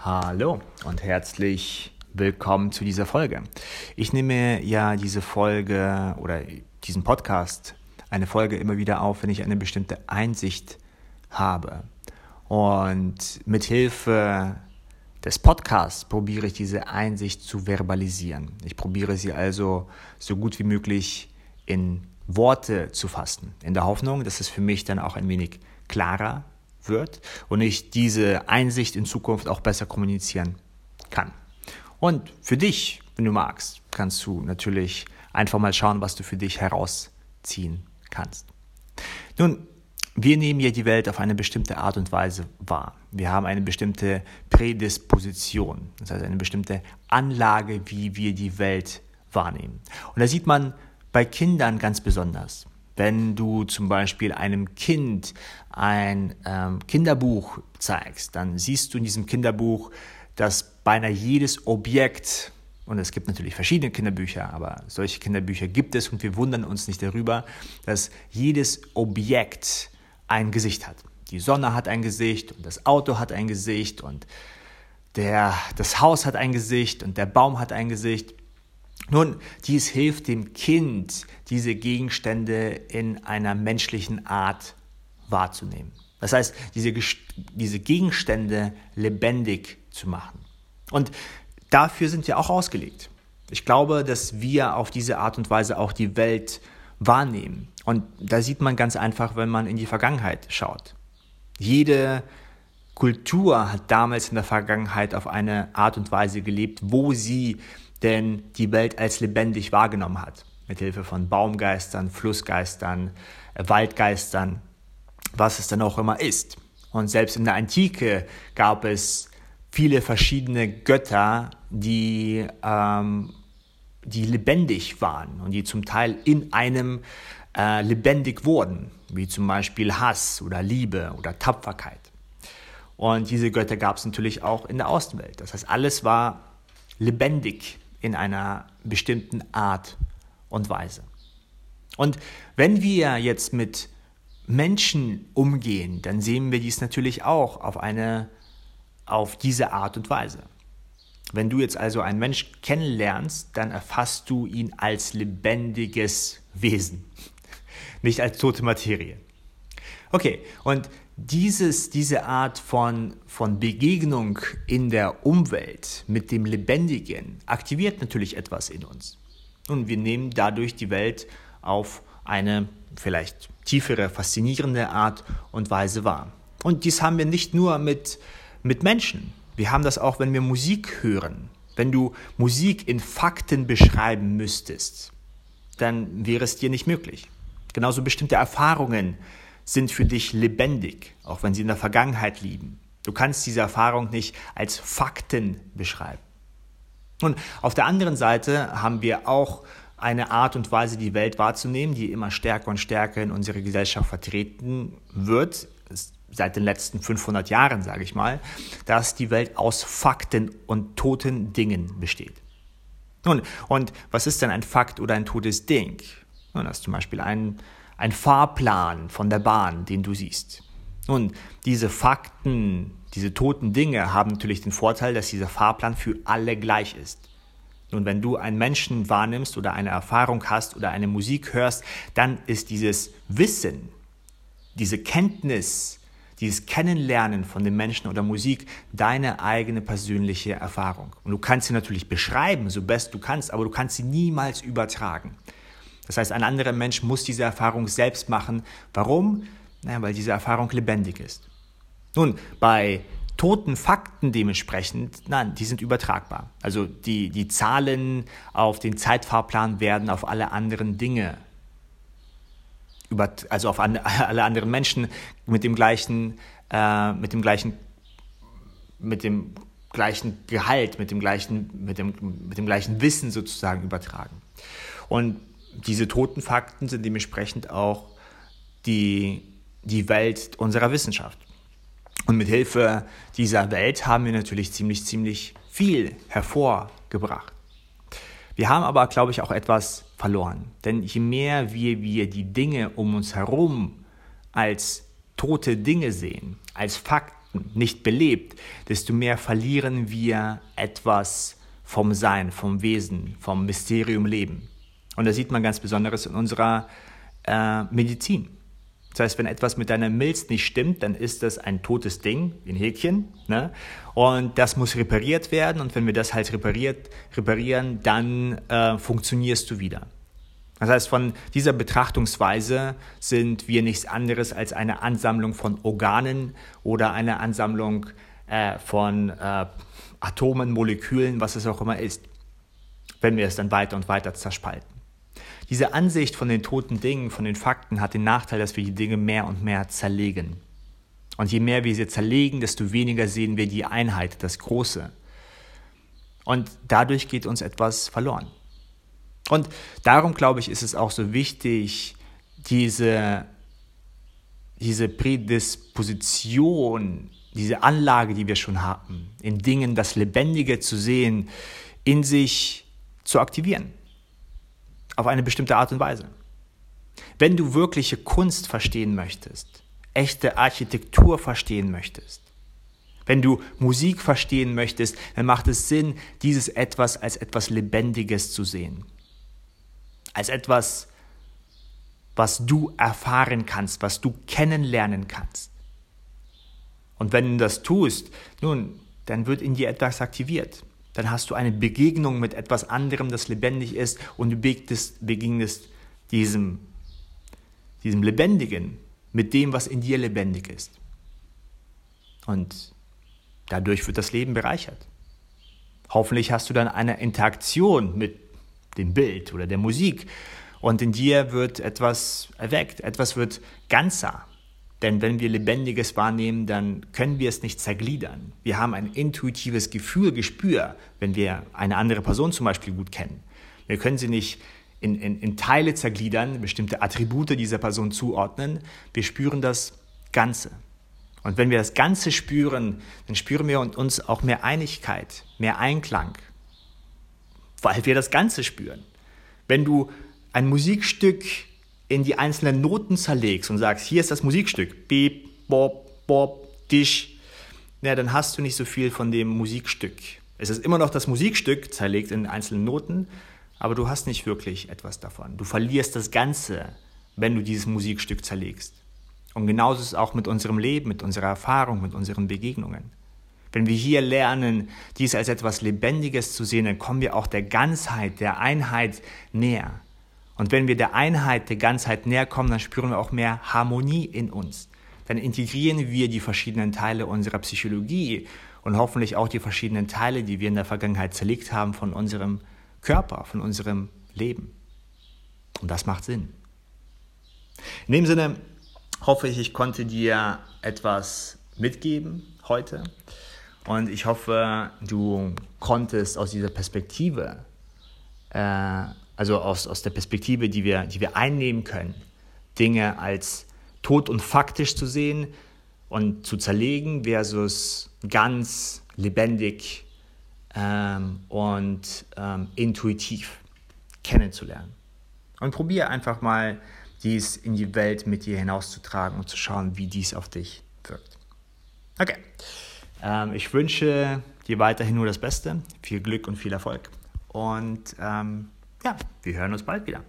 Hallo und herzlich willkommen zu dieser Folge. Ich nehme ja diese Folge oder diesen Podcast, eine Folge immer wieder auf, wenn ich eine bestimmte Einsicht habe. Und mit Hilfe des Podcasts probiere ich diese Einsicht zu verbalisieren. Ich probiere sie also so gut wie möglich in Worte zu fassen, in der Hoffnung, dass es für mich dann auch ein wenig klarer wird und ich diese Einsicht in Zukunft auch besser kommunizieren kann. Und für dich, wenn du magst, kannst du natürlich einfach mal schauen, was du für dich herausziehen kannst. Nun, wir nehmen ja die Welt auf eine bestimmte Art und Weise wahr. Wir haben eine bestimmte Prädisposition, das heißt eine bestimmte Anlage, wie wir die Welt wahrnehmen. Und da sieht man bei Kindern ganz besonders. Wenn du zum Beispiel einem Kind ein ähm, Kinderbuch zeigst, dann siehst du in diesem Kinderbuch, dass beinahe jedes Objekt, und es gibt natürlich verschiedene Kinderbücher, aber solche Kinderbücher gibt es und wir wundern uns nicht darüber, dass jedes Objekt ein Gesicht hat. Die Sonne hat ein Gesicht und das Auto hat ein Gesicht und der, das Haus hat ein Gesicht und der Baum hat ein Gesicht. Nun, dies hilft dem Kind, diese Gegenstände in einer menschlichen Art wahrzunehmen. Das heißt, diese, diese Gegenstände lebendig zu machen. Und dafür sind wir auch ausgelegt. Ich glaube, dass wir auf diese Art und Weise auch die Welt wahrnehmen. Und da sieht man ganz einfach, wenn man in die Vergangenheit schaut. Jede Kultur hat damals in der Vergangenheit auf eine Art und Weise gelebt, wo sie denn die Welt als lebendig wahrgenommen hat. Mit Hilfe von Baumgeistern, Flussgeistern, äh, Waldgeistern, was es dann auch immer ist. Und selbst in der Antike gab es viele verschiedene Götter, die, ähm, die lebendig waren und die zum Teil in einem äh, lebendig wurden, wie zum Beispiel Hass oder Liebe oder Tapferkeit. Und diese Götter gab es natürlich auch in der Außenwelt. Das heißt, alles war lebendig in einer bestimmten Art und Weise. Und wenn wir jetzt mit Menschen umgehen, dann sehen wir dies natürlich auch auf eine auf diese Art und Weise. Wenn du jetzt also einen Mensch kennenlernst, dann erfasst du ihn als lebendiges Wesen, nicht als tote Materie. Okay, und dieses, diese Art von, von Begegnung in der Umwelt mit dem Lebendigen aktiviert natürlich etwas in uns. Und wir nehmen dadurch die Welt auf eine vielleicht tiefere, faszinierende Art und Weise wahr. Und dies haben wir nicht nur mit, mit Menschen. Wir haben das auch, wenn wir Musik hören. Wenn du Musik in Fakten beschreiben müsstest, dann wäre es dir nicht möglich. Genauso bestimmte Erfahrungen sind für dich lebendig, auch wenn sie in der Vergangenheit liegen. Du kannst diese Erfahrung nicht als Fakten beschreiben. Und auf der anderen Seite haben wir auch eine Art und Weise, die Welt wahrzunehmen, die immer stärker und stärker in unserer Gesellschaft vertreten wird, seit den letzten 500 Jahren, sage ich mal, dass die Welt aus Fakten und toten Dingen besteht. Nun, und was ist denn ein Fakt oder ein totes Ding? Nun, das ist zum Beispiel ein ein Fahrplan von der Bahn, den du siehst. Nun, diese Fakten, diese toten Dinge haben natürlich den Vorteil, dass dieser Fahrplan für alle gleich ist. Nun, wenn du einen Menschen wahrnimmst oder eine Erfahrung hast oder eine Musik hörst, dann ist dieses Wissen, diese Kenntnis, dieses Kennenlernen von den Menschen oder Musik deine eigene persönliche Erfahrung. Und du kannst sie natürlich beschreiben, so best du kannst, aber du kannst sie niemals übertragen. Das heißt, ein anderer Mensch muss diese Erfahrung selbst machen. Warum? Naja, weil diese Erfahrung lebendig ist. Nun, bei toten Fakten dementsprechend, nein, die sind übertragbar. Also die, die Zahlen auf den Zeitfahrplan werden auf alle anderen Dinge, über, also auf alle anderen Menschen mit dem gleichen, äh, mit dem gleichen, mit dem gleichen Gehalt, mit dem gleichen, mit dem, mit dem gleichen Wissen sozusagen übertragen. Und diese toten Fakten sind dementsprechend auch die, die Welt unserer Wissenschaft. Und mit Hilfe dieser Welt haben wir natürlich ziemlich, ziemlich viel hervorgebracht. Wir haben aber, glaube ich, auch etwas verloren. Denn je mehr wir, wir die Dinge um uns herum als tote Dinge sehen, als Fakten, Fakten nicht belebt, desto mehr verlieren wir etwas vom Sein, vom Wesen, vom Mysterium Leben. Und da sieht man ganz Besonderes in unserer äh, Medizin. Das heißt, wenn etwas mit deiner Milz nicht stimmt, dann ist das ein totes Ding, ein Häkchen. Ne? Und das muss repariert werden. Und wenn wir das halt repariert, reparieren, dann äh, funktionierst du wieder. Das heißt, von dieser Betrachtungsweise sind wir nichts anderes als eine Ansammlung von Organen oder eine Ansammlung äh, von äh, Atomen, Molekülen, was es auch immer ist, wenn wir es dann weiter und weiter zerspalten. Diese Ansicht von den toten Dingen, von den Fakten hat den Nachteil, dass wir die Dinge mehr und mehr zerlegen. Und je mehr wir sie zerlegen, desto weniger sehen wir die Einheit, das Große. Und dadurch geht uns etwas verloren. Und darum glaube ich, ist es auch so wichtig, diese, diese Prädisposition, diese Anlage, die wir schon haben, in Dingen das Lebendige zu sehen, in sich zu aktivieren auf eine bestimmte Art und Weise. Wenn du wirkliche Kunst verstehen möchtest, echte Architektur verstehen möchtest, wenn du Musik verstehen möchtest, dann macht es Sinn, dieses etwas als etwas Lebendiges zu sehen. Als etwas, was du erfahren kannst, was du kennenlernen kannst. Und wenn du das tust, nun, dann wird in dir etwas aktiviert dann hast du eine Begegnung mit etwas anderem, das lebendig ist und du begegnest, begegnest diesem, diesem Lebendigen mit dem, was in dir lebendig ist. Und dadurch wird das Leben bereichert. Hoffentlich hast du dann eine Interaktion mit dem Bild oder der Musik und in dir wird etwas erweckt, etwas wird ganzer, denn wenn wir Lebendiges wahrnehmen, dann können wir es nicht zergliedern. Wir haben ein intuitives Gefühl, Gespür, wenn wir eine andere Person zum Beispiel gut kennen. Wir können sie nicht in, in, in Teile zergliedern, bestimmte Attribute dieser Person zuordnen. Wir spüren das Ganze. Und wenn wir das Ganze spüren, dann spüren wir uns auch mehr Einigkeit, mehr Einklang, weil wir das Ganze spüren. Wenn du ein Musikstück in die einzelnen Noten zerlegst und sagst, hier ist das Musikstück, Beep, Bob, Bob, Dich, ja, dann hast du nicht so viel von dem Musikstück. Es ist immer noch das Musikstück, zerlegt in einzelnen Noten, aber du hast nicht wirklich etwas davon. Du verlierst das Ganze, wenn du dieses Musikstück zerlegst. Und genauso ist es auch mit unserem Leben, mit unserer Erfahrung, mit unseren Begegnungen. Wenn wir hier lernen, dies als etwas Lebendiges zu sehen, dann kommen wir auch der Ganzheit, der Einheit näher. Und wenn wir der Einheit, der Ganzheit näher kommen, dann spüren wir auch mehr Harmonie in uns. Dann integrieren wir die verschiedenen Teile unserer Psychologie und hoffentlich auch die verschiedenen Teile, die wir in der Vergangenheit zerlegt haben von unserem Körper, von unserem Leben. Und das macht Sinn. In dem Sinne hoffe ich, ich konnte dir etwas mitgeben heute. Und ich hoffe, du konntest aus dieser Perspektive äh, also aus, aus der Perspektive, die wir, die wir einnehmen können, Dinge als tot und faktisch zu sehen und zu zerlegen versus ganz lebendig ähm, und ähm, intuitiv kennenzulernen. Und probiere einfach mal, dies in die Welt mit dir hinauszutragen und zu schauen, wie dies auf dich wirkt. Okay. Ähm, ich wünsche dir weiterhin nur das Beste, viel Glück und viel Erfolg. Und ähm, ja, wir hören uns bald wieder.